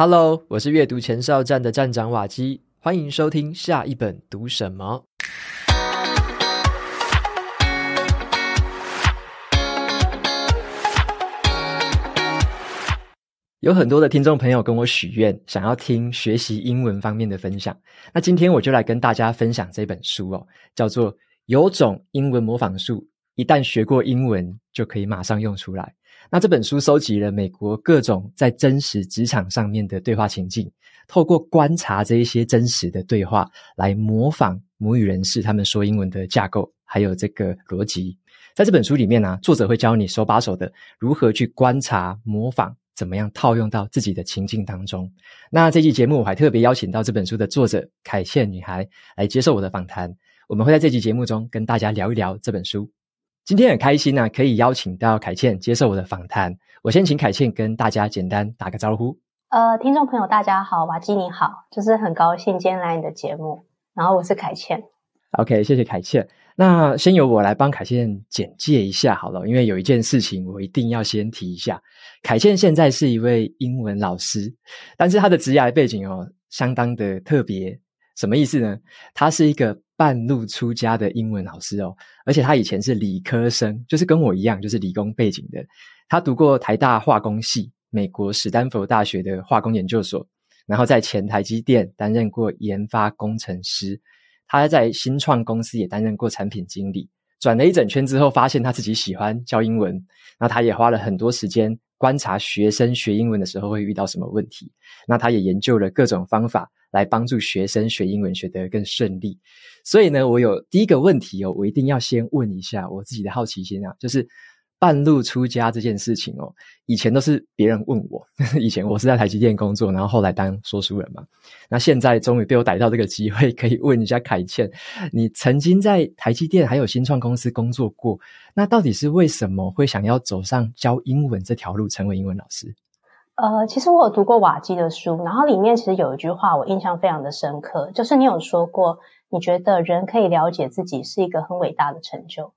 Hello，我是阅读前哨站的站长瓦基，欢迎收听下一本读什么。有很多的听众朋友跟我许愿，想要听学习英文方面的分享。那今天我就来跟大家分享这本书哦，叫做《有种英文模仿术》，一旦学过英文，就可以马上用出来。那这本书收集了美国各种在真实职场上面的对话情境，透过观察这一些真实的对话，来模仿母语人士他们说英文的架构，还有这个逻辑。在这本书里面呢、作者会教你手把手的如何去观察、模仿。怎么样套用到自己的情境当中？那这期节目我还特别邀请到这本书的作者凯茜女孩来接受我的访谈。我们会在这期节目中跟大家聊一聊这本书。今天很开心呢、啊，可以邀请到凯茜接受我的访谈。我先请凯茜跟大家简单打个招呼。呃，听众朋友大家好，瓦基你好，就是很高兴今天来你的节目。然后我是凯茜。OK，谢谢凯茜。那先由我来帮凯茜简介一下好了，因为有一件事情我一定要先提一下。凯茜现在是一位英文老师，但是她的职业背景哦，相当的特别。什么意思呢？他是一个半路出家的英文老师哦，而且他以前是理科生，就是跟我一样，就是理工背景的。他读过台大化工系、美国史丹佛大学的化工研究所，然后在前台积电担任过研发工程师。他在新创公司也担任过产品经理，转了一整圈之后，发现他自己喜欢教英文。那他也花了很多时间观察学生学英文的时候会遇到什么问题。那他也研究了各种方法来帮助学生学英文学得更顺利。所以呢，我有第一个问题哦，我一定要先问一下我自己的好奇心啊，就是。半路出家这件事情哦，以前都是别人问我。以前我是在台积电工作，然后后来当说书人嘛。那现在终于被我逮到这个机会，可以问一下凯茜，你曾经在台积电还有新创公司工作过，那到底是为什么会想要走上教英文这条路，成为英文老师？呃，其实我有读过瓦基的书，然后里面其实有一句话我印象非常的深刻，就是你有说过，你觉得人可以了解自己是一个很伟大的成就。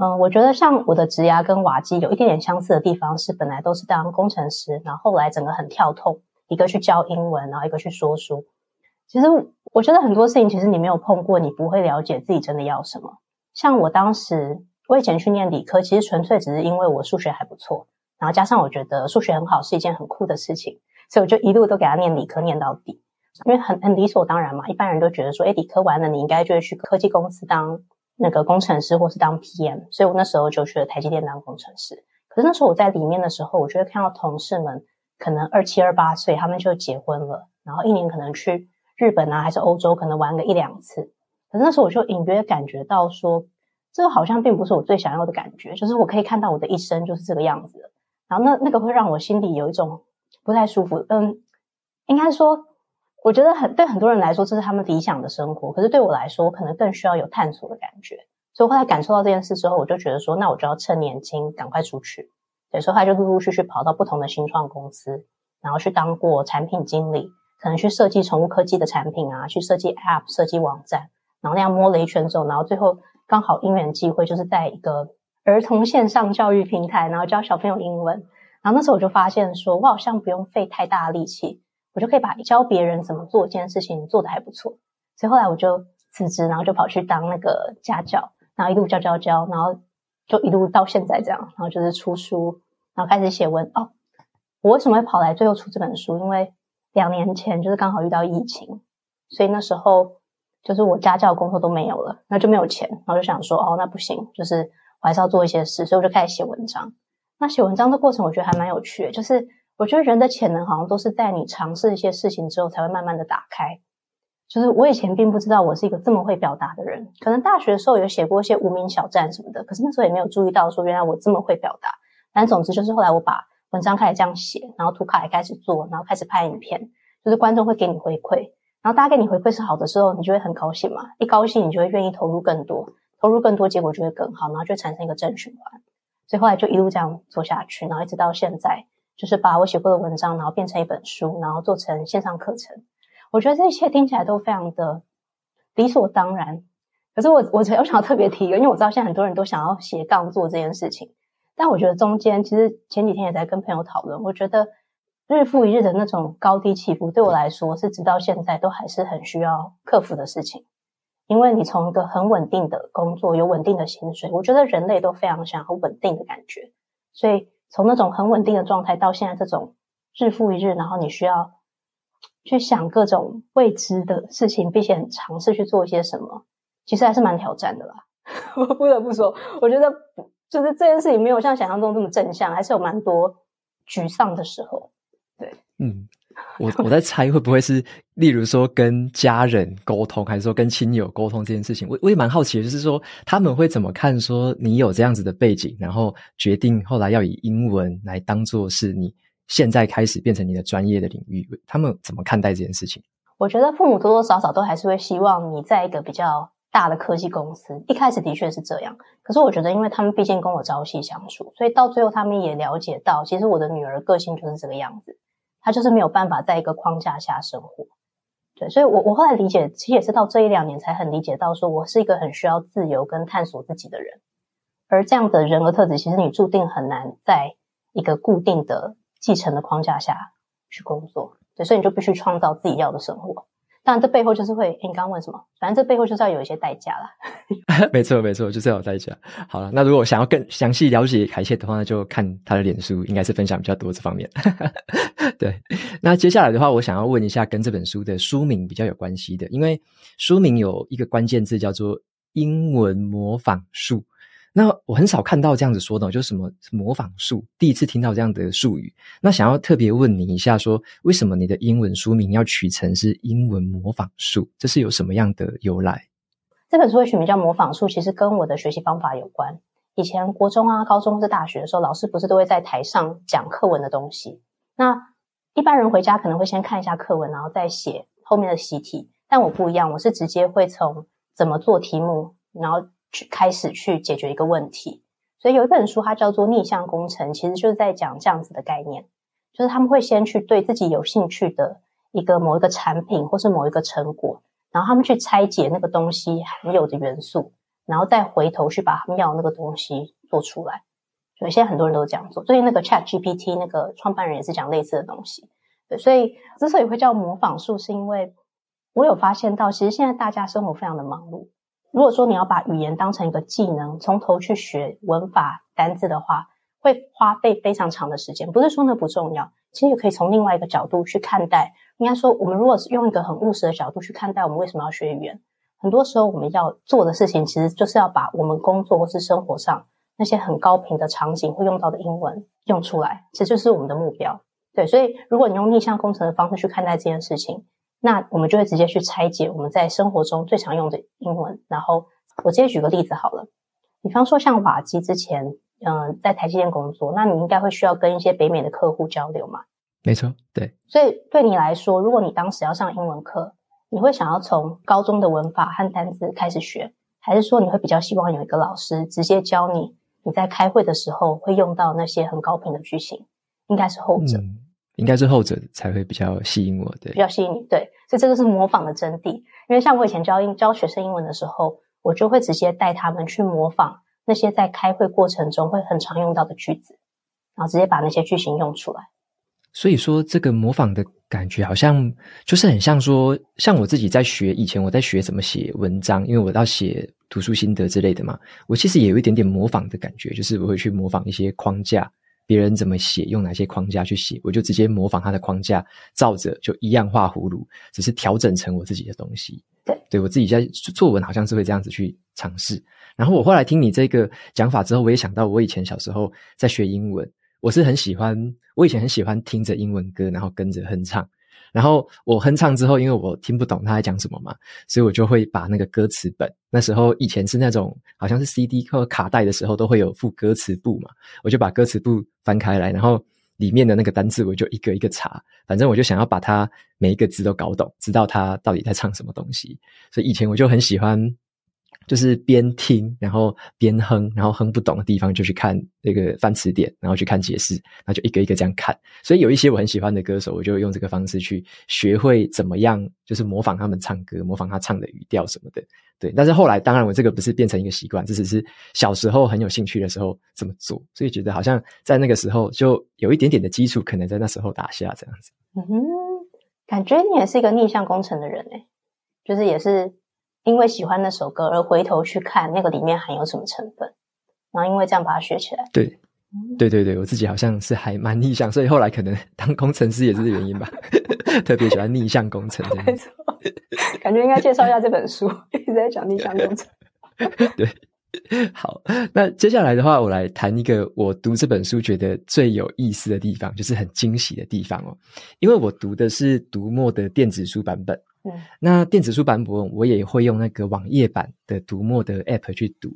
嗯，我觉得像我的职涯跟瓦基有一点点相似的地方是，本来都是当工程师，然后后来整个很跳痛，一个去教英文，然后一个去说书。其实我觉得很多事情，其实你没有碰过，你不会了解自己真的要什么。像我当时，我以前去念理科，其实纯粹只是因为我数学还不错，然后加上我觉得数学很好是一件很酷的事情，所以我就一路都给他念理科念到底，因为很很理所当然嘛，一般人都觉得说，诶，理科完了你应该就会去科技公司当。那个工程师或是当 PM，所以我那时候就去了台积电当工程师。可是那时候我在里面的时候，我就会看到同事们可能二七二八岁，他们就结婚了，然后一年可能去日本啊，还是欧洲，可能玩个一两次。可是那时候我就隐约感觉到说，这个好像并不是我最想要的感觉，就是我可以看到我的一生就是这个样子。然后那那个会让我心里有一种不太舒服。嗯，应该说。我觉得很对很多人来说，这是他们理想的生活。可是对我来说，我可能更需要有探索的感觉。所以后来感受到这件事之后，我就觉得说，那我就要趁年轻赶快出去。对所以，他就陆陆续续跑到不同的新创公司，然后去当过产品经理，可能去设计宠物科技的产品啊，去设计 App、设计网站，然后那样摸了一圈之后，然后最后刚好因缘际会，就是在一个儿童线上教育平台，然后教小朋友英文。然后那时候我就发现说，我好像不用费太大的力气。我就可以把教别人怎么做这件事情做得还不错，所以后来我就辞职，然后就跑去当那个家教，然后一路教教教，然后就一路到现在这样，然后就是出书，然后开始写文。哦，我为什么会跑来最后出这本书？因为两年前就是刚好遇到疫情，所以那时候就是我家教工作都没有了，那就没有钱，然后就想说，哦，那不行，就是我还是要做一些事，所以我就开始写文章。那写文章的过程，我觉得还蛮有趣的，就是。我觉得人的潜能好像都是在你尝试一些事情之后才会慢慢的打开。就是我以前并不知道我是一个这么会表达的人，可能大学的时候有写过一些无名小站什么的，可是那时候也没有注意到说原来我这么会表达。但总之就是后来我把文章开始这样写，然后图卡也开始做，然后开始拍影片，就是观众会给你回馈，然后大家给你回馈是好的时候，你就会很高兴嘛，一高兴你就会愿意投入更多，投入更多结果就会更好，然后就产生一个正循环。所以后来就一路这样做下去，然后一直到现在。就是把我写过的文章，然后变成一本书，然后做成线上课程。我觉得这一切听起来都非常的理所当然。可是我我 我想要特别提一个，因为我知道现在很多人都想要斜杠做这件事情。但我觉得中间其实前几天也在跟朋友讨论，我觉得日复一日的那种高低起伏，对我来说是直到现在都还是很需要克服的事情。因为你从一个很稳定的工作，有稳定的薪水，我觉得人类都非常想要稳定的感觉。所以从那种很稳定的状态到现在这种日复一日，然后你需要去想各种未知的事情，并且尝试去做一些什么，其实还是蛮挑战的啦。我不得不说，我觉得就是这件事情没有像想象中这么正向，还是有蛮多沮丧的时候。对，嗯。我我在猜会不会是，例如说跟家人沟通，还是说跟亲友沟通这件事情，我我也蛮好奇，就是说他们会怎么看？说你有这样子的背景，然后决定后来要以英文来当做是你现在开始变成你的专业的领域，他们怎么看待这件事情？我觉得父母多多少少都还是会希望你在一个比较大的科技公司，一开始的确是这样。可是我觉得，因为他们毕竟跟我朝夕相处，所以到最后他们也了解到，其实我的女儿个性就是这个样子。她就是没有办法在一个框架下生活，对，所以我我后来理解，其实也是到这一两年才很理解到，说我是一个很需要自由跟探索自己的人，而这样的人格特质，其实你注定很难在一个固定的继承的框架下去工作，对，所以你就必须创造自己要的生活。当然，这背后就是会，诶你刚刚问什么？反正这背后就是要有一些代价啦。没错，没错，就是要有代价。好了，那如果想要更详细了解凯茜的话，那就看他的脸书，应该是分享比较多这方面。对，那接下来的话，我想要问一下跟这本书的书名比较有关系的，因为书名有一个关键字叫做“英文模仿术”。那我很少看到这样子说的，就是什么模仿术，第一次听到这样的术语。那想要特别问你一下说，为什么你的英文书名要取成是英文模仿术？这是有什么样的由来？这本书会取名叫模仿术，其实跟我的学习方法有关。以前国中啊、高中或是大学的时候，老师不是都会在台上讲课文的东西？那一般人回家可能会先看一下课文，然后再写后面的习题。但我不一样，我是直接会从怎么做题目，然后。去开始去解决一个问题，所以有一本书，它叫做逆向工程，其实就是在讲这样子的概念，就是他们会先去对自己有兴趣的一个某一个产品或是某一个成果，然后他们去拆解那个东西含有的元素，然后再回头去把他们要的那个东西做出来。所以现在很多人都这样做，最近那个 ChatGPT 那个创办人也是讲类似的东西。对，所以之所以会叫模仿术，是因为我有发现到，其实现在大家生活非常的忙碌。如果说你要把语言当成一个技能，从头去学文法、单字的话，会花费非常长的时间。不是说那不重要，其实也可以从另外一个角度去看待。应该说，我们如果是用一个很务实的角度去看待，我们为什么要学语言？很多时候我们要做的事情，其实就是要把我们工作或是生活上那些很高频的场景会用到的英文用出来，这就是我们的目标。对，所以如果你用逆向工程的方式去看待这件事情。那我们就会直接去拆解我们在生活中最常用的英文。然后我直接举个例子好了，比方说像瓦基之前，嗯、呃，在台积电工作，那你应该会需要跟一些北美的客户交流嘛？没错，对。所以对你来说，如果你当时要上英文课，你会想要从高中的文法和单词开始学，还是说你会比较希望有一个老师直接教你？你在开会的时候会用到那些很高频的句型，应该是后者。嗯应该是后者才会比较吸引我，对，比较吸引你，对，所以这个是模仿的真谛。因为像我以前教英教学生英文的时候，我就会直接带他们去模仿那些在开会过程中会很常用到的句子，然后直接把那些句型用出来。所以说，这个模仿的感觉好像就是很像说，像我自己在学以前我在学怎么写文章，因为我要写读书心得之类的嘛，我其实也有一点点模仿的感觉，就是我会去模仿一些框架。别人怎么写，用哪些框架去写，我就直接模仿他的框架，照着就一样画葫芦，只是调整成我自己的东西。对，对我自己在作文好像是会这样子去尝试。然后我后来听你这个讲法之后，我也想到我以前小时候在学英文，我是很喜欢，我以前很喜欢听着英文歌，然后跟着哼唱。然后我哼唱之后，因为我听不懂他在讲什么嘛，所以我就会把那个歌词本。那时候以前是那种好像是 CD 或卡带的时候，都会有附歌词簿嘛，我就把歌词簿翻开来，然后里面的那个单字我就一个一个查，反正我就想要把它每一个字都搞懂，知道他到底在唱什么东西。所以以前我就很喜欢就是边听，然后边哼，然后哼不懂的地方就去看那个翻词典，然后去看解释，然后就一个一个这样看。所以有一些我很喜欢的歌手，我就用这个方式去学会怎么样，就是模仿他们唱歌，模仿他唱的语调什么的。对，但是后来当然我这个不是变成一个习惯，这只是小时候很有兴趣的时候这么做，所以觉得好像在那个时候就有一点点的基础，可能在那时候打下这样子。嗯哼，感觉你也是一个逆向工程的人诶，就是也是。因为喜欢那首歌而回头去看那个里面含有什么成分，然后因为这样把它学起来。对，对对对，我自己好像是还蛮逆向，所以后来可能当工程师也是这原因吧，特别喜欢逆向工程。没错，感觉应该介绍一下这本书，一直在讲逆向工程。对，好，那接下来的话，我来谈一个我读这本书觉得最有意思的地方，就是很惊喜的地方哦，因为我读的是读墨的电子书版本。嗯，那电子书版本我也会用那个网页版的读墨的 App 去读。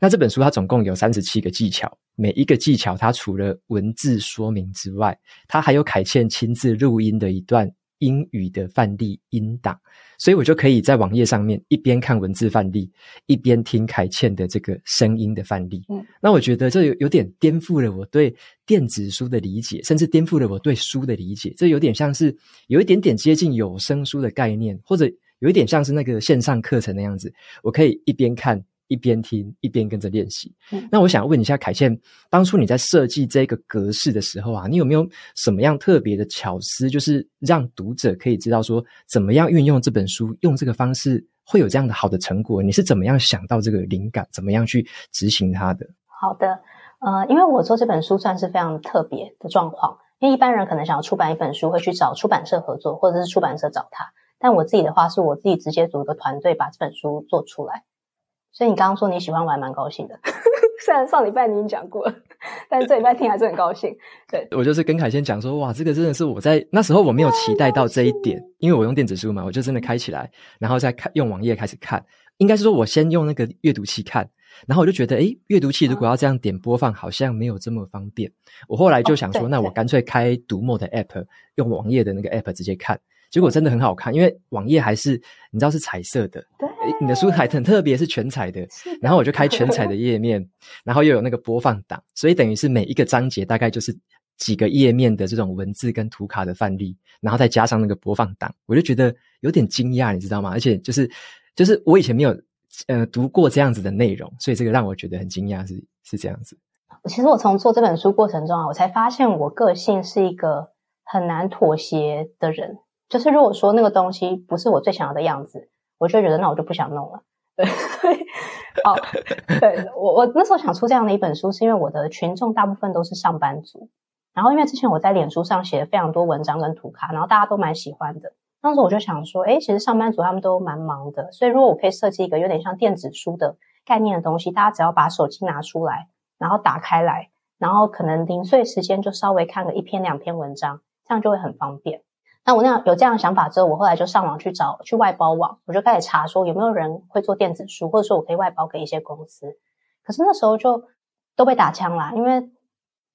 那这本书它总共有三十七个技巧，每一个技巧它除了文字说明之外，它还有凯茜亲自录音的一段。英语的范例音档，所以我就可以在网页上面一边看文字范例，一边听凯茜的这个声音的范例。嗯，那我觉得这有有点颠覆了我对电子书的理解，甚至颠覆了我对书的理解。这有点像是有一点点接近有声书的概念，或者有一点像是那个线上课程那样子，我可以一边看。一边听一边跟着练习。嗯，那我想问一下凯茜，当初你在设计这个格式的时候啊，你有没有什么样特别的巧思，就是让读者可以知道说，怎么样运用这本书，用这个方式会有这样的好的成果？你是怎么样想到这个灵感，怎么样去执行它的？好的，呃，因为我做这本书算是非常特别的状况，因为一般人可能想要出版一本书，会去找出版社合作，或者是出版社找他，但我自己的话，是我自己直接组一个团队把这本书做出来。所以你刚刚说你喜欢，我还蛮高兴的。虽然上礼拜你已经讲过了，但是这礼拜听还是很高兴。对，我就是跟凯先讲说，哇，这个真的是我在那时候我没有期待到这一点，因为我用电子书嘛，我就真的开起来，然后再看用网页开始看。应该是说我先用那个阅读器看，然后我就觉得，诶，阅读器如果要这样点播放，好像没有这么方便。我后来就想说，那我干脆开读墨的 app，用网页的那个 app 直接看。结果真的很好看，因为网页还是你知道是彩色的，对，你的书还很特别，是全彩的。然后我就开全彩的 页面，然后又有那个播放档，所以等于是每一个章节大概就是几个页面的这种文字跟图卡的范例，然后再加上那个播放档，我就觉得有点惊讶，你知道吗？而且就是就是我以前没有呃读过这样子的内容，所以这个让我觉得很惊讶，是是这样子。其实我从做这本书过程中啊，我才发现我个性是一个很难妥协的人。就是如果说那个东西不是我最想要的样子，我就觉得那我就不想弄了。对，所以，好，对，我我那时候想出这样的一本书，是因为我的群众大部分都是上班族，然后因为之前我在脸书上写了非常多文章跟图卡，然后大家都蛮喜欢的。当时我就想说，诶，其实上班族他们都蛮忙的，所以如果我可以设计一个有点像电子书的概念的东西，大家只要把手机拿出来，然后打开来，然后可能零碎时间就稍微看个一篇两篇文章，这样就会很方便。那我那样有这样的想法之后，我后来就上网去找去外包网，我就开始查说有没有人会做电子书，或者说我可以外包给一些公司。可是那时候就都被打枪啦，因为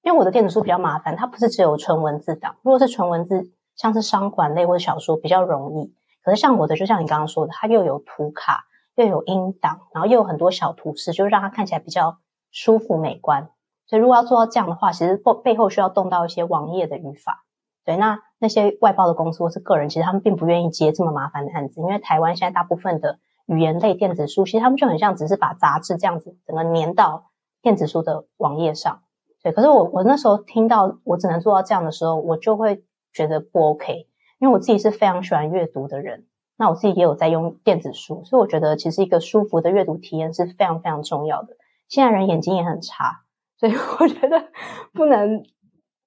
因为我的电子书比较麻烦，它不是只有纯文字档。如果是纯文字，像是商管类或者小说比较容易。可是像我的，就像你刚刚说的，它又有图卡，又有音档，然后又有很多小图示，就是让它看起来比较舒服美观。所以如果要做到这样的话，其实背背后需要动到一些网页的语法。对，那那些外包的公司或是个人，其实他们并不愿意接这么麻烦的案子，因为台湾现在大部分的语言类电子书，其实他们就很像只是把杂志这样子整个粘到电子书的网页上。对，可是我我那时候听到我只能做到这样的时候，我就会觉得不 OK，因为我自己是非常喜欢阅读的人，那我自己也有在用电子书，所以我觉得其实一个舒服的阅读体验是非常非常重要的。现在人眼睛也很差，所以我觉得不能。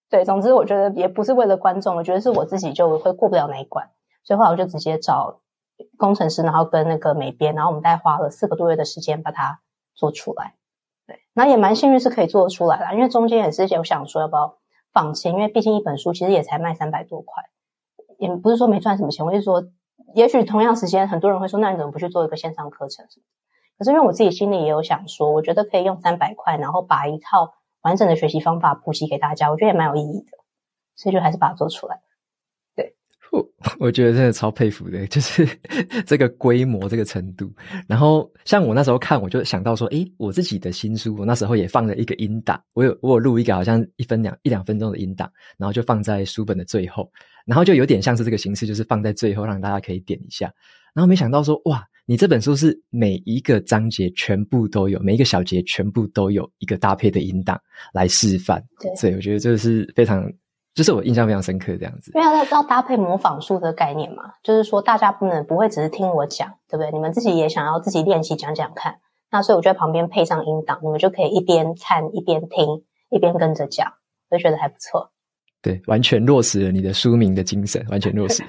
对，总之我觉得也不是为了观众，我觉得是我自己就会过不了那一关，所以后来我就直接找工程师，然后跟那个美编，然后我们大概花了四个多月的时间把它做出来。对，那也蛮幸运是可以做得出来啦，因为中间也是有想说要不要放弃，因为毕竟一本书其实也才卖三百多块，也不是说没赚什么钱，我是说，也许同样时间很多人会说，那你怎么不去做一个线上课程？可是因为我自己心里也有想说，我觉得可以用三百块，然后把一套。完整的学习方法普及给大家，我觉得也蛮有意义的，所以就还是把它做出来。对，我觉得真的超佩服的，就是 这个规模这个程度。然后像我那时候看，我就想到说，诶，我自己的新书，我那时候也放了一个音档，我有我有录一个好像一分两一两分钟的音档，然后就放在书本的最后，然后就有点像是这个形式，就是放在最后让大家可以点一下。然后没想到说，哇，你这本书是每一个章节全部都有，每一个小节全部都有一个搭配的音档来示范。对，所以我觉得这是非常。就是我印象非常深刻这样子，因为要要搭配模仿书的概念嘛，就是说大家不能不会只是听我讲，对不对？你们自己也想要自己练习讲讲看，那所以我就在旁边配上音档，你们就可以一边看一边听，一边跟着讲，我就觉得还不错。对，完全落实了你的书名的精神，完全落实。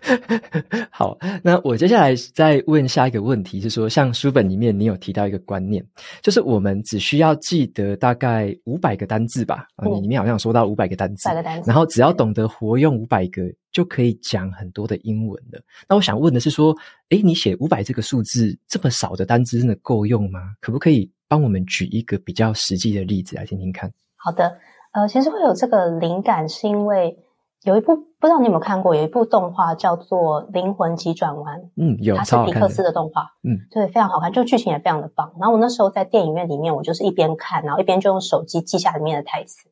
好，那我接下来再问下一个问题，是说，像书本里面你有提到一个观念，就是我们只需要记得大概五百个单字吧？啊、嗯，你里面好像说到五百个单字，百个单字，然后只要懂得活用五百个，就可以讲很多的英文了。那我想问的是说，诶，你写五百这个数字这么少的单字，真的够用吗？可不可以帮我们举一个比较实际的例子来听听看？好的。呃，其实会有这个灵感，是因为有一部不知道你有没有看过，有一部动画叫做《灵魂急转弯》。嗯，有，它是皮克斯的动画。嗯，对，非常好看，就剧情也非常的棒。然后我那时候在电影院里面，我就是一边看，然后一边就用手机记下里面的台词。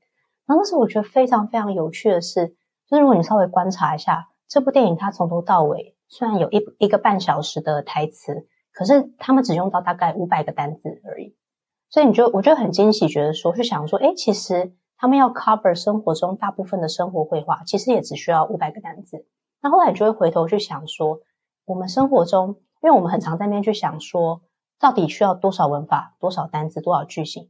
然后那时候我觉得非常非常有趣的是，就是如果你稍微观察一下这部电影，它从头到尾虽然有一一个半小时的台词，可是他们只用到大概五百个单字而已。所以你就我就很惊喜，觉得说，就想说，诶，其实。他们要 cover 生活中大部分的生活会话，其实也只需要五百个单字。那后来就会回头去想说，我们生活中，因为我们很常在那边去想说，到底需要多少文法、多少单字、多少句型？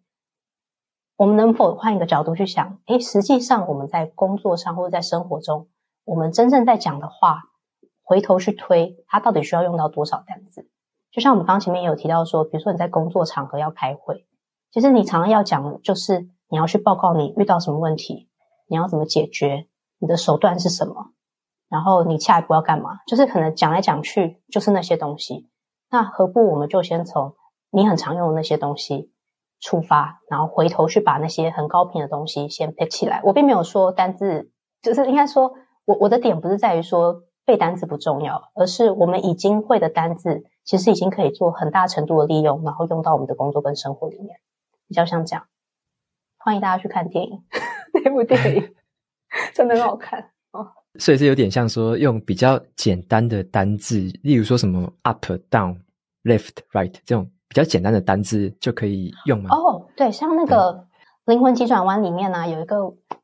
我们能否换一个角度去想？诶，实际上我们在工作上或者在生活中，我们真正在讲的话，回头去推，它到底需要用到多少单字？就像我们刚前面也有提到说，比如说你在工作场合要开会，其实你常常要讲就是。你要去报告你遇到什么问题，你要怎么解决，你的手段是什么，然后你下一步要干嘛？就是可能讲来讲去就是那些东西。那何不我们就先从你很常用的那些东西出发，然后回头去把那些很高频的东西先 pick 起来。我并没有说单字，就是应该说我我的点不是在于说背单字不重要，而是我们已经会的单字其实已经可以做很大程度的利用，然后用到我们的工作跟生活里面，比较像这样。欢迎大家去看电影，那部电影 真的很好看哦。所以是有点像说用比较简单的单字，例如说什么 up、down、left、right 这种比较简单的单字就可以用吗？哦，对，像那个《灵魂急转弯》里面呢、啊，有一个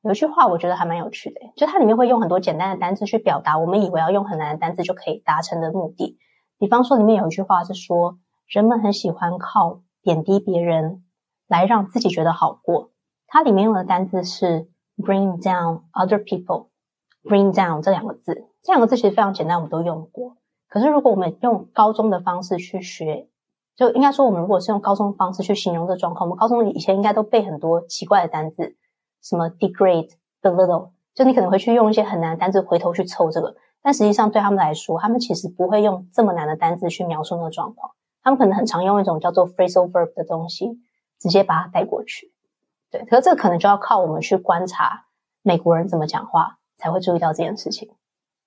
有一句话，我觉得还蛮有趣的，就它里面会用很多简单的单字去表达我们以为要用很难的单字就可以达成的目的。比方说，里面有一句话是说，人们很喜欢靠贬低别人来让自己觉得好过。它里面用的单字是 bring down other people，bring down 这两个字，这两个字其实非常简单，我们都用过。可是如果我们用高中的方式去学，就应该说我们如果是用高中方式去形容这状况，我们高中以前应该都背很多奇怪的单字，什么 degrade、belittle，就你可能会去用一些很难的单字回头去凑这个，但实际上对他们来说，他们其实不会用这么难的单字去描述那个状况，他们可能很常用一种叫做 phrasal verb 的东西，直接把它带过去。对，可是这可能就要靠我们去观察美国人怎么讲话，才会注意到这件事情。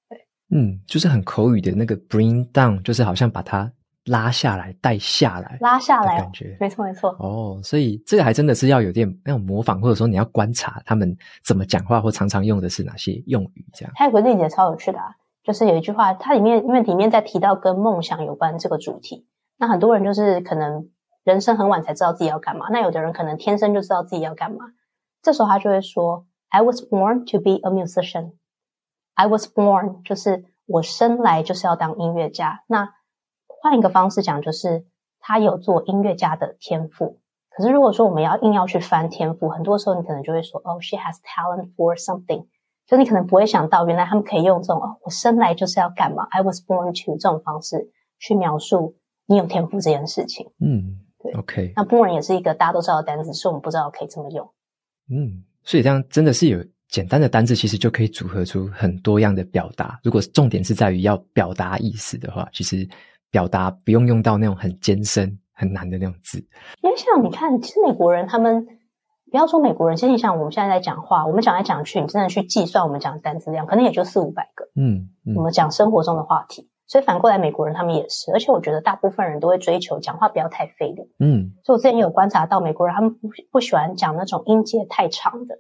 对，嗯，就是很口语的那个 bring down，就是好像把它拉下来、带下来、拉下来感觉，没错没错。哦，所以这个还真的是要有点那种模仿，或者说你要观察他们怎么讲话，或常常用的是哪些用语，这样。还有个例子超有趣的啊，就是有一句话，它里面因为里面在提到跟梦想有关这个主题，那很多人就是可能。人生很晚才知道自己要干嘛，那有的人可能天生就知道自己要干嘛。这时候他就会说：“I was born to be a musician. I was born 就是我生来就是要当音乐家。”那换一个方式讲，就是他有做音乐家的天赋。可是如果说我们要硬要去翻天赋，很多时候你可能就会说：“哦，she has talent for something。”就你可能不会想到，原来他们可以用这种“哦，我生来就是要干嘛 ”，“I was born to” 这种方式去描述你有天赋这件事情。嗯。OK，那 born 也是一个大家都知道的单词，是我们不知道可以这么用。嗯，所以这样真的是有简单的单字，其实就可以组合出很多样的表达。如果重点是在于要表达意思的话，其实表达不用用到那种很艰深、很难的那种字。因为像你看，其实美国人他们不要说美国人，其实你像我们现在在讲话，我们讲来讲去，你真的去计算我们讲的单词量，可能也就四五百个。嗯，嗯，我们讲生活中的话题，所以反过来美国人他们也是，而且我觉得大部分人都会追求讲话不要太费力。嗯，所以我之前有观察到美国人他们不不喜欢讲那种音节太长的，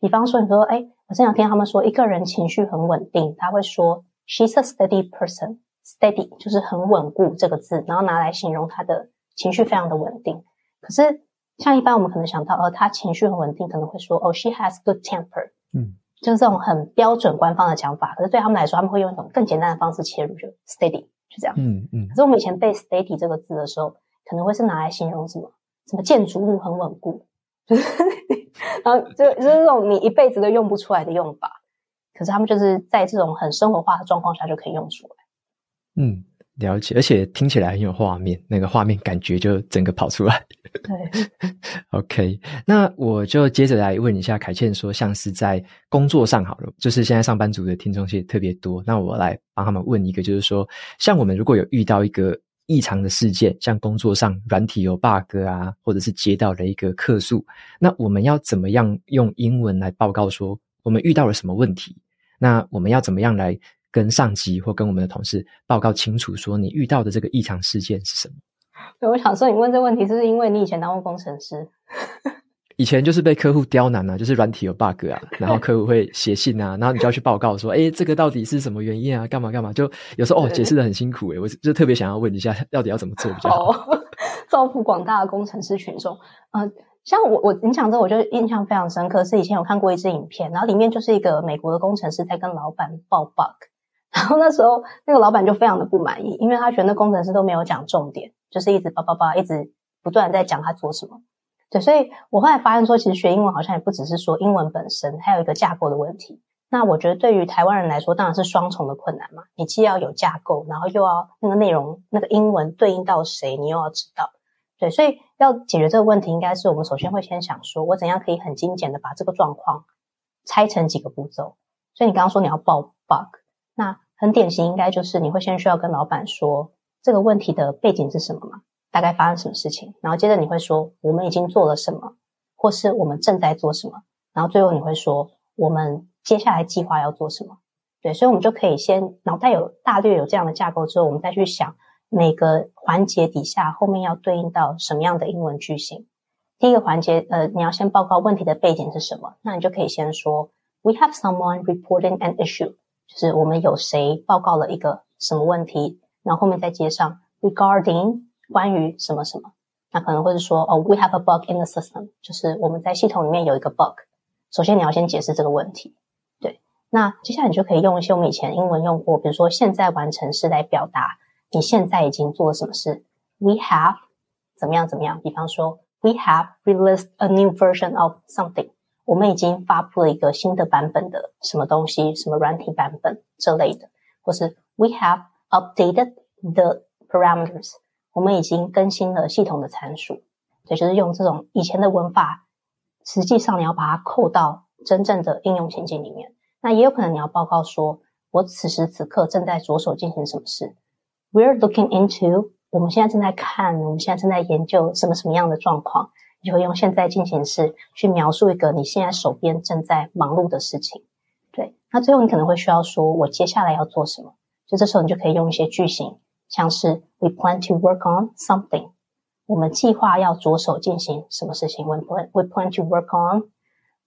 比方说你说，哎，我这两天他们说一个人情绪很稳定，他会说 she's a steady person，steady 就是很稳固这个字，然后拿来形容他的情绪非常的稳定，可是。像一般我们可能想到，哦，他情绪很稳定，可能会说，哦，she has good temper，嗯，就是这种很标准官方的讲法。可是对他们来说，他们会用一种更简单的方式切入，就 steady，就这样。嗯嗯。可是我们以前背 steady 这个字的时候，可能会是拿来形容什么？什么建筑物很稳固，就是，然后就就是这种你一辈子都用不出来的用法。可是他们就是在这种很生活化的状况下就可以用出来。嗯。了解，而且听起来很有画面，那个画面感觉就整个跑出来。对，OK，那我就接着来问一下凯茜，说像是在工作上好了，就是现在上班族的听众其实特别多，那我来帮他们问一个，就是说，像我们如果有遇到一个异常的事件，像工作上软体有 bug 啊，或者是接到了一个客诉，那我们要怎么样用英文来报告说我们遇到了什么问题？那我们要怎么样来？跟上级或跟我们的同事报告清楚，说你遇到的这个异常事件是什么？对，我想说，你问这个问题是不是因为你以前当过工程师？以前就是被客户刁难啊，就是软体有 bug 啊，然后客户会写信啊，然后你就要去报告说，哎，这个到底是什么原因啊？干嘛干嘛？就有时候哦，解释的很辛苦诶，我就特别想要问一下，到底要怎么做比较好？好，造福广大的工程师群众。嗯、呃，像我我你讲这，我就印象非常深刻，是以前有看过一支影片，然后里面就是一个美国的工程师在跟老板报 bug。然后那时候，那个老板就非常的不满意，因为他觉得那工程师都没有讲重点，就是一直叭叭叭，一直不断在讲他做什么。对，所以我后来发现说，其实学英文好像也不只是说英文本身，还有一个架构的问题。那我觉得对于台湾人来说，当然是双重的困难嘛。你既要有架构，然后又要那个内容，那个英文对应到谁，你又要知道。对，所以要解决这个问题，应该是我们首先会先想说，我怎样可以很精简的把这个状况拆成几个步骤。所以你刚刚说你要报 bug。那很典型，应该就是你会先需要跟老板说这个问题的背景是什么嘛？大概发生什么事情？然后接着你会说我们已经做了什么，或是我们正在做什么？然后最后你会说我们接下来计划要做什么？对，所以我们就可以先脑袋有大略有这样的架构之后，我们再去想每个环节底下后面要对应到什么样的英文句型。第一个环节，呃，你要先报告问题的背景是什么？那你就可以先说 We have someone reporting an issue。就是我们有谁报告了一个什么问题，然后后面再接上 regarding 关于什么什么，那可能会是说哦，we have a bug in the system，就是我们在系统里面有一个 bug。首先你要先解释这个问题，对。那接下来你就可以用一些我们以前英文用过，比如说现在完成式来表达你现在已经做了什么事。We have 怎么样怎么样，比方说 we have released a new version of something。我们已经发布了一个新的版本的什么东西，什么软体版本这类的，或是 We have updated the parameters，我们已经更新了系统的参数。所以就是用这种以前的文法，实际上你要把它扣到真正的应用情境里面。那也有可能你要报告说，我此时此刻正在着手进行什么事。We're looking into，我们现在正在看，我们现在正在研究什么什么样的状况。你就会用现在进行式去描述一个你现在手边正在忙碌的事情，对。那最后你可能会需要说，我接下来要做什么？就这时候你就可以用一些句型，像是 We plan to work on something。我们计划要着手进行什么事情？We plan We plan to work on，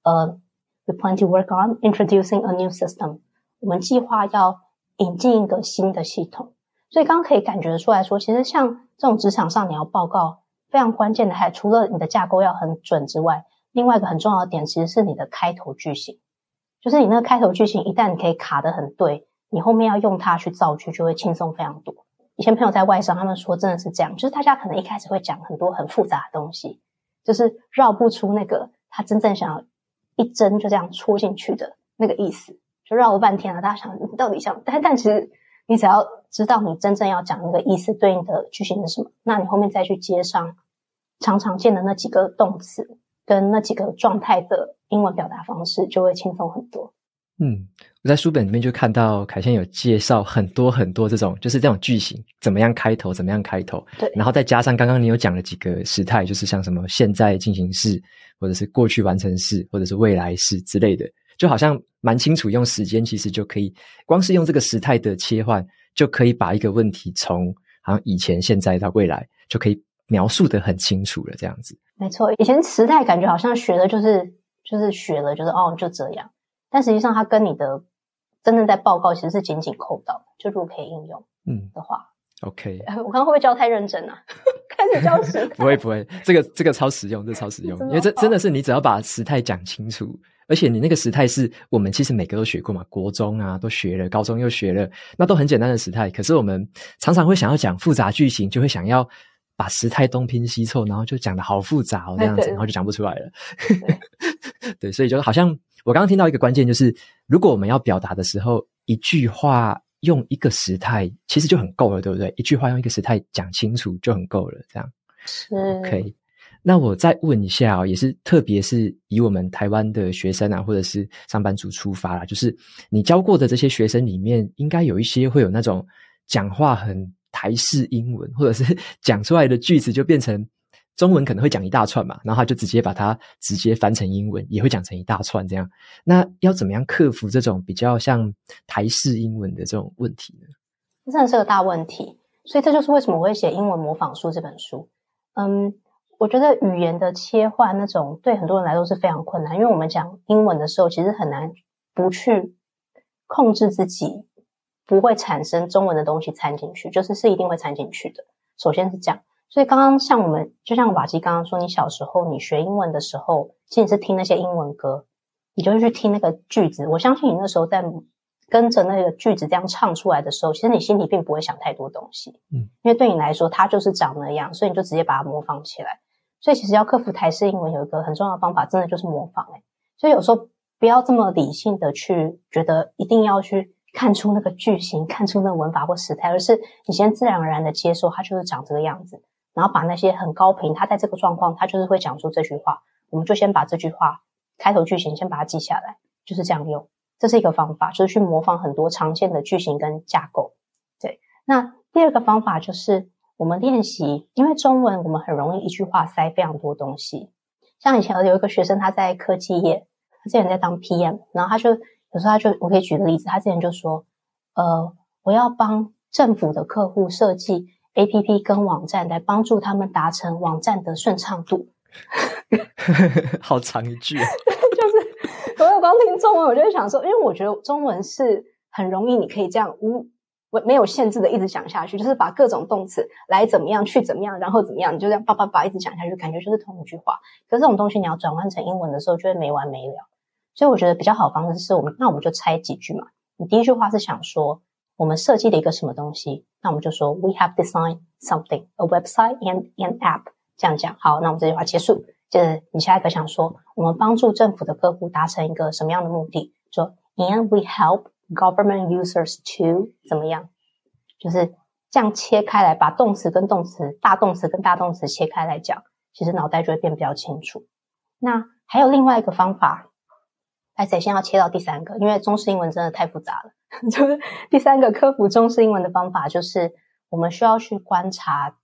呃，We plan to work on introducing a new system。我们计划要引进一个新的系统。所以刚刚可以感觉出来说，其实像这种职场上你要报告。非常关键的，还除了你的架构要很准之外，另外一个很重要的点，其实是你的开头句型。就是你那个开头句型，一旦你可以卡得很对，你后面要用它去造句，就会轻松非常多。以前朋友在外商，他们说真的是这样，就是大家可能一开始会讲很多很复杂的东西，就是绕不出那个他真正想要一针就这样戳进去的那个意思，就绕了半天了。大家想你到底想，但但其实你只要知道你真正要讲那个意思对应的句型是什么，那你后面再去接上。常常见的那几个动词跟那几个状态的英文表达方式就会轻松很多。嗯，我在书本里面就看到凯茜有介绍很多很多这种，就是这种句型怎么样开头，怎么样开头。对，然后再加上刚刚你有讲了几个时态，就是像什么现在进行式，或者是过去完成式，或者是未来式之类的，就好像蛮清楚用时间，其实就可以光是用这个时态的切换，就可以把一个问题从好像以前、现在到未来，就可以描述的很清楚了。这样子，没错。以前时态感觉好像学的就是就是学了，就是哦就这样。但实际上，它跟你的真正在报告其实是紧紧扣到，就如果可以应用，嗯的话、嗯、，OK。我刚刚会不会教太认真啊？开始教时态？不会不会，这个这个超实用，这個、超实用，因为这真的是你只要把时态讲清楚，而且你那个时态是我们其实每个都学过嘛，国中啊都学了，高中又学了，那都很简单的时态。可是我们常常会想要讲复杂句型，就会想要把时态东拼西凑，然后就讲得好复杂哦，这样子，然后就讲不出来了。对，对，所以就好像。我刚刚听到一个关键，就是如果我们要表达的时候，一句话用一个时态，其实就很够了，对不对？一句话用一个时态讲清楚就很够了，这样。是。OK，那我再问一下哦，也是特别是以我们台湾的学生啊，或者是上班族出发啦，就是你教过的这些学生里面，应该有一些会有那种讲话很台式英文，或者是讲出来的句子就变成。中文可能会讲一大串嘛，然后他就直接把它直接翻成英文，也会讲成一大串这样。那要怎么样克服这种比较像台式英文的这种问题呢？这真的是个大问题，所以这就是为什么我会写《英文模仿术》这本书。嗯，我觉得语言的切换那种对很多人来说是非常困难，因为我们讲英文的时候，其实很难不去控制自己不会产生中文的东西掺进去，就是是一定会掺进去的。首先是这样。所以刚刚像我们，就像瓦基刚刚说，你小时候你学英文的时候，其实你是听那些英文歌，你就会去听那个句子。我相信你那时候在跟着那个句子这样唱出来的时候，其实你心里并不会想太多东西，嗯，因为对你来说它就是长那样，所以你就直接把它模仿起来。所以其实要克服台式英文，有一个很重要的方法，真的就是模仿。诶，所以有时候不要这么理性的去觉得一定要去看出那个句型，看出那个文法或时态，而是你先自然而然的接受它就是长这个样子。然后把那些很高频，它在这个状况，它就是会讲出这句话，我们就先把这句话开头句型先把它记下来，就是这样用。这是一个方法，就是去模仿很多常见的句型跟架构。对，那第二个方法就是我们练习，因为中文我们很容易一句话塞非常多东西。像以前有一个学生，他在科技业，他之前在当 PM，然后他就有时候他就，我可以举个例子，他之前就说，呃，我要帮政府的客户设计。APP 跟网站来帮助他们达成网站的顺畅度，好长一句啊！就是我有光听中文，我就会想说，因为我觉得中文是很容易，你可以这样无没有限制的一直讲下去，就是把各种动词来怎么样去怎么样，然后怎么样，你就这样叭叭叭一直讲下去，感觉就是同一句话。可是这种东西你要转换成英文的时候，就会没完没了。所以我觉得比较好方式是我们，那我们就拆几句嘛。你第一句话是想说。我们设计了一个什么东西，那我们就说 We have designed something, a website and an app。这样讲，好，那我们这句话结束。接着你下一个想说，我们帮助政府的客户达成一个什么样的目的？说 And we help government users to 怎么样？就是这样切开来，把动词跟动词、大动词跟大动词切开来讲，其实脑袋就会变比较清楚。那还有另外一个方法。哎，首先要切到第三个？因为中式英文真的太复杂了。就是第三个克服中式英文的方法，就是我们需要去观察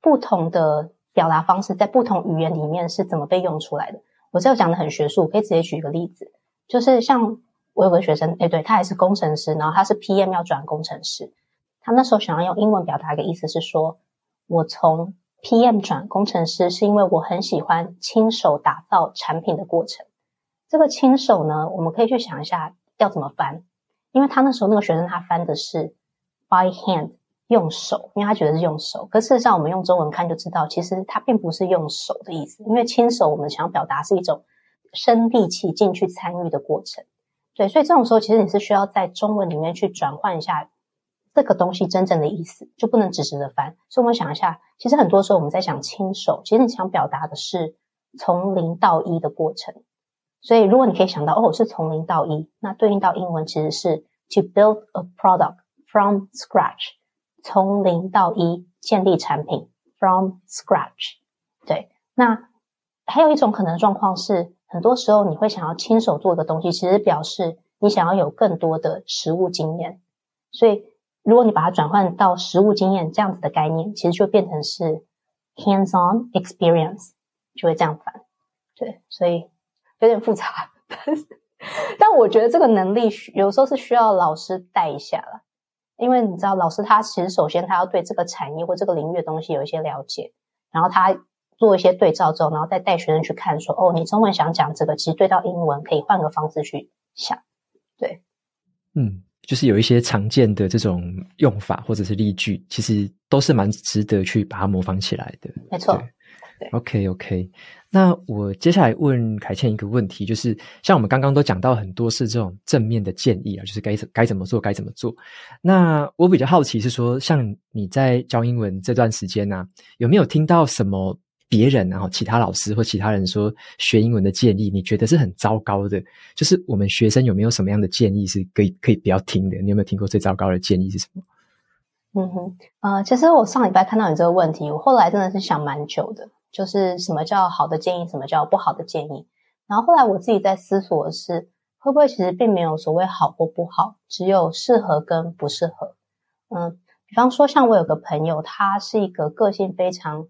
不同的表达方式在不同语言里面是怎么被用出来的。我这个讲的很学术，我可以直接举一个例子，就是像我有个学生，哎，对，他还是工程师，然后他是 PM 要转工程师，他那时候想要用英文表达一个意思是说，我从 PM 转工程师是因为我很喜欢亲手打造产品的过程。这个亲手呢，我们可以去想一下要怎么翻，因为他那时候那个学生他翻的是 by hand 用手，因为他觉得是用手。可事实上我们用中文看就知道，其实它并不是用手的意思，因为亲手我们想要表达是一种身力气进去参与的过程。对，所以这种时候其实你是需要在中文里面去转换一下这个东西真正的意思，就不能直直的翻。所以我们想一下，其实很多时候我们在讲亲手，其实你想表达的是从零到一的过程。所以，如果你可以想到，哦，是从零到一，那对应到英文其实是 to build a product from scratch，从零到一建立产品 from scratch。对，那还有一种可能状况是，很多时候你会想要亲手做一个东西，其实表示你想要有更多的实物经验。所以，如果你把它转换到实物经验这样子的概念，其实就变成是 hands-on experience，就会这样翻。对，所以有点复杂，但是，但我觉得这个能力有时候是需要老师带一下了，因为你知道，老师他其实首先他要对这个产业或这个领域的东西有一些了解，然后他做一些对照之后，然后再带学生去看说，哦，你中文想讲这个，其实对到英文可以换个方式去想，对，嗯，就是有一些常见的这种用法或者是例句，其实都是蛮值得去把它模仿起来的，没错。OK OK，那我接下来问凯茜一个问题，就是像我们刚刚都讲到很多是这种正面的建议啊，就是该怎该怎么做该怎么做。那我比较好奇是说，像你在教英文这段时间呢、啊，有没有听到什么别人然后其他老师或其他人说学英文的建议，你觉得是很糟糕的？就是我们学生有没有什么样的建议是可以可以不要听的？你有没有听过最糟糕的建议是什么？嗯哼，呃，其实我上礼拜看到你这个问题，我后来真的是想蛮久的。就是什么叫好的建议，什么叫不好的建议。然后后来我自己在思索的是，会不会其实并没有所谓好或不好，只有适合跟不适合。嗯，比方说像我有个朋友，他是一个个性非常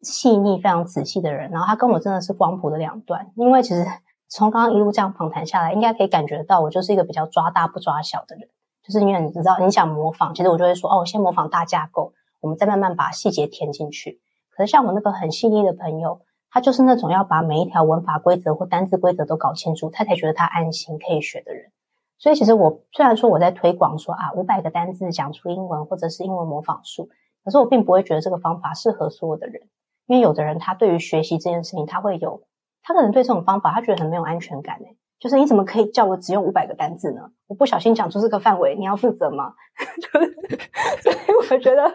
细腻、非常仔细的人，然后他跟我真的是光谱的两端。因为其实 从刚刚一路这样访谈下来，应该可以感觉到我就是一个比较抓大不抓小的人。就是因为你知道你想模仿，其实我就会说哦，我先模仿大架构，我们再慢慢把细节填进去。像我那个很细腻的朋友，他就是那种要把每一条文法规则或单字规则都搞清楚，他才觉得他安心可以学的人。所以其实我虽然说我在推广说啊，五百个单字讲出英文或者是英文模仿术，可是我并不会觉得这个方法适合所有的人，因为有的人他对于学习这件事情，他会有，他可能对这种方法他觉得很没有安全感诶就是你怎么可以叫我只用五百个单字呢？我不小心讲出这个范围，你要负责吗？所以我觉得，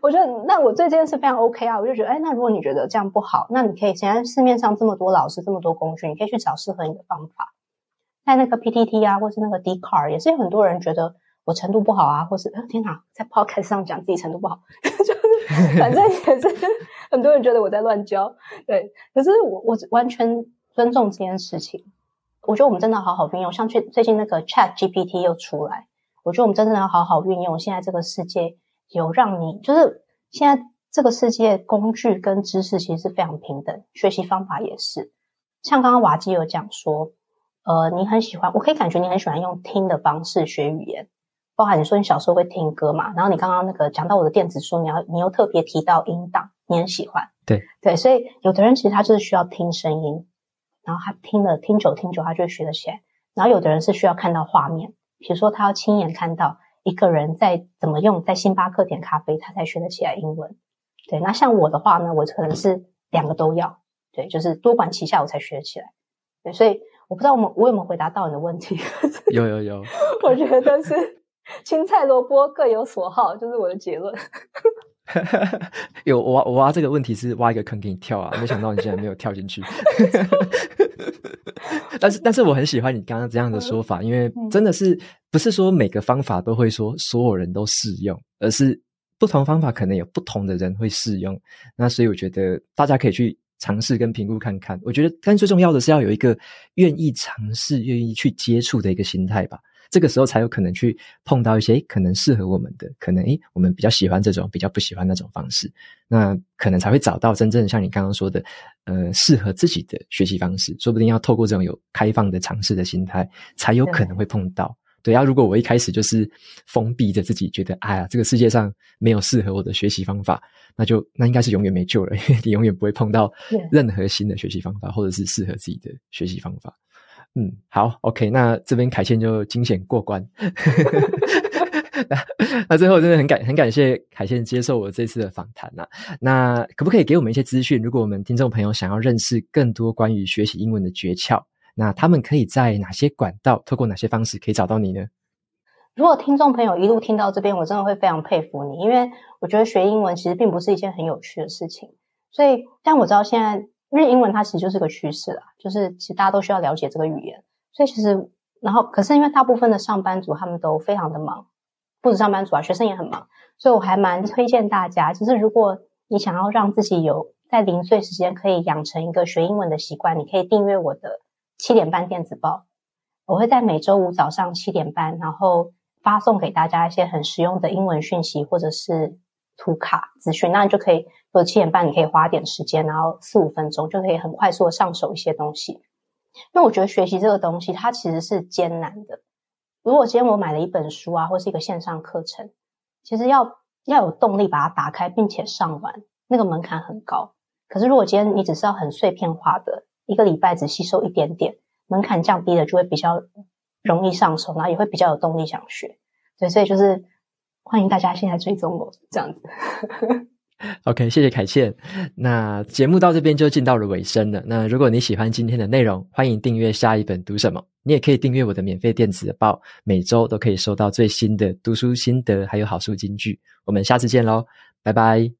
我觉得那我对这件事非常 OK 啊。我就觉得，哎，那如果你觉得这样不好，那你可以现在市面上这么多老师，这么多工具，你可以去找适合你的方法。在那个 PTT 啊，或是那个 d c a r 也是有很多人觉得我程度不好啊，或是天哪，在 Podcast 上讲自己程度不好，就是反正也是很多人觉得我在乱教。对，可是我我完全尊重这件事情。我觉得我们真的好好运用，像最最近那个 Chat GPT 又出来，我觉得我们真的要好好运用。现在这个世界有让你，就是现在这个世界工具跟知识其实是非常平等，学习方法也是。像刚刚瓦基有讲说，呃，你很喜欢，我可以感觉你很喜欢用听的方式学语言，包含你说你小时候会听歌嘛，然后你刚刚那个讲到我的电子书，你要你又特别提到音档，你很喜欢，对对，所以有的人其实他就是需要听声音。然后他听了听久听久，他就会学得起来。然后有的人是需要看到画面，比如说他要亲眼看到一个人在怎么用在星巴克点咖啡，他才学得起来英文。对，那像我的话呢，我可能是两个都要，对，就是多管齐下我才学得起来。对，所以我不知道我们我有没有回答到你的问题？有 有有，我觉得是青菜萝卜各有所好，就是我的结论。有我挖我挖这个问题是挖一个坑给你跳啊！没想到你竟然没有跳进去。但是但是我很喜欢你刚刚这样的说法，因为真的是不是说每个方法都会说所有人都适用，而是不同方法可能有不同的人会适用。那所以我觉得大家可以去尝试跟评估看看。我觉得，但最重要的是要有一个愿意尝试、愿意去接触的一个心态吧。这个时候才有可能去碰到一些可能适合我们的，可能诶我们比较喜欢这种，比较不喜欢那种方式，那可能才会找到真正像你刚刚说的，呃，适合自己的学习方式。说不定要透过这种有开放的尝试的心态，才有可能会碰到。对，啊、如果我一开始就是封闭着自己，觉得哎呀，这个世界上没有适合我的学习方法，那就那应该是永远没救了，因为你永远不会碰到任何新的学习方法，或者是适合自己的学习方法。嗯，好，OK，那这边凯茜就惊险过关。那那最后真的很感很感谢凯茜接受我这次的访谈呐。那可不可以给我们一些资讯？如果我们听众朋友想要认识更多关于学习英文的诀窍，那他们可以在哪些管道，透过哪些方式可以找到你呢？如果听众朋友一路听到这边，我真的会非常佩服你，因为我觉得学英文其实并不是一件很有趣的事情。所以，但我知道现在。因为英文它其实就是个趋势啦，就是其实大家都需要了解这个语言，所以其实然后可是因为大部分的上班族他们都非常的忙，不止上班族啊，学生也很忙，所以我还蛮推荐大家，就是如果你想要让自己有在零碎时间可以养成一个学英文的习惯，你可以订阅我的七点半电子报。我会在每周五早上七点半，然后发送给大家一些很实用的英文讯息或者是图卡资讯。那你就可以，或者七点半你可以花点时间，然后四五分钟就可以很快速的上手一些东西。因为我觉得学习这个东西，它其实是艰难的。如果今天我买了一本书啊，或是一个线上课程，其实要要有动力把它打开并且上完，那个门槛很高。可是如果今天你只是要很碎片化的，一个礼拜只吸收一点点。门槛降低了，就会比较容易上手，然后也会比较有动力想学。对，所以就是欢迎大家现在追踪我这样子。OK，谢谢凯茜。那节目到这边就进到了尾声了。那如果你喜欢今天的内容，欢迎订阅下一本读什么。你也可以订阅我的免费电子报，每周都可以收到最新的读书心得，还有好书金句。我们下次见喽，拜拜。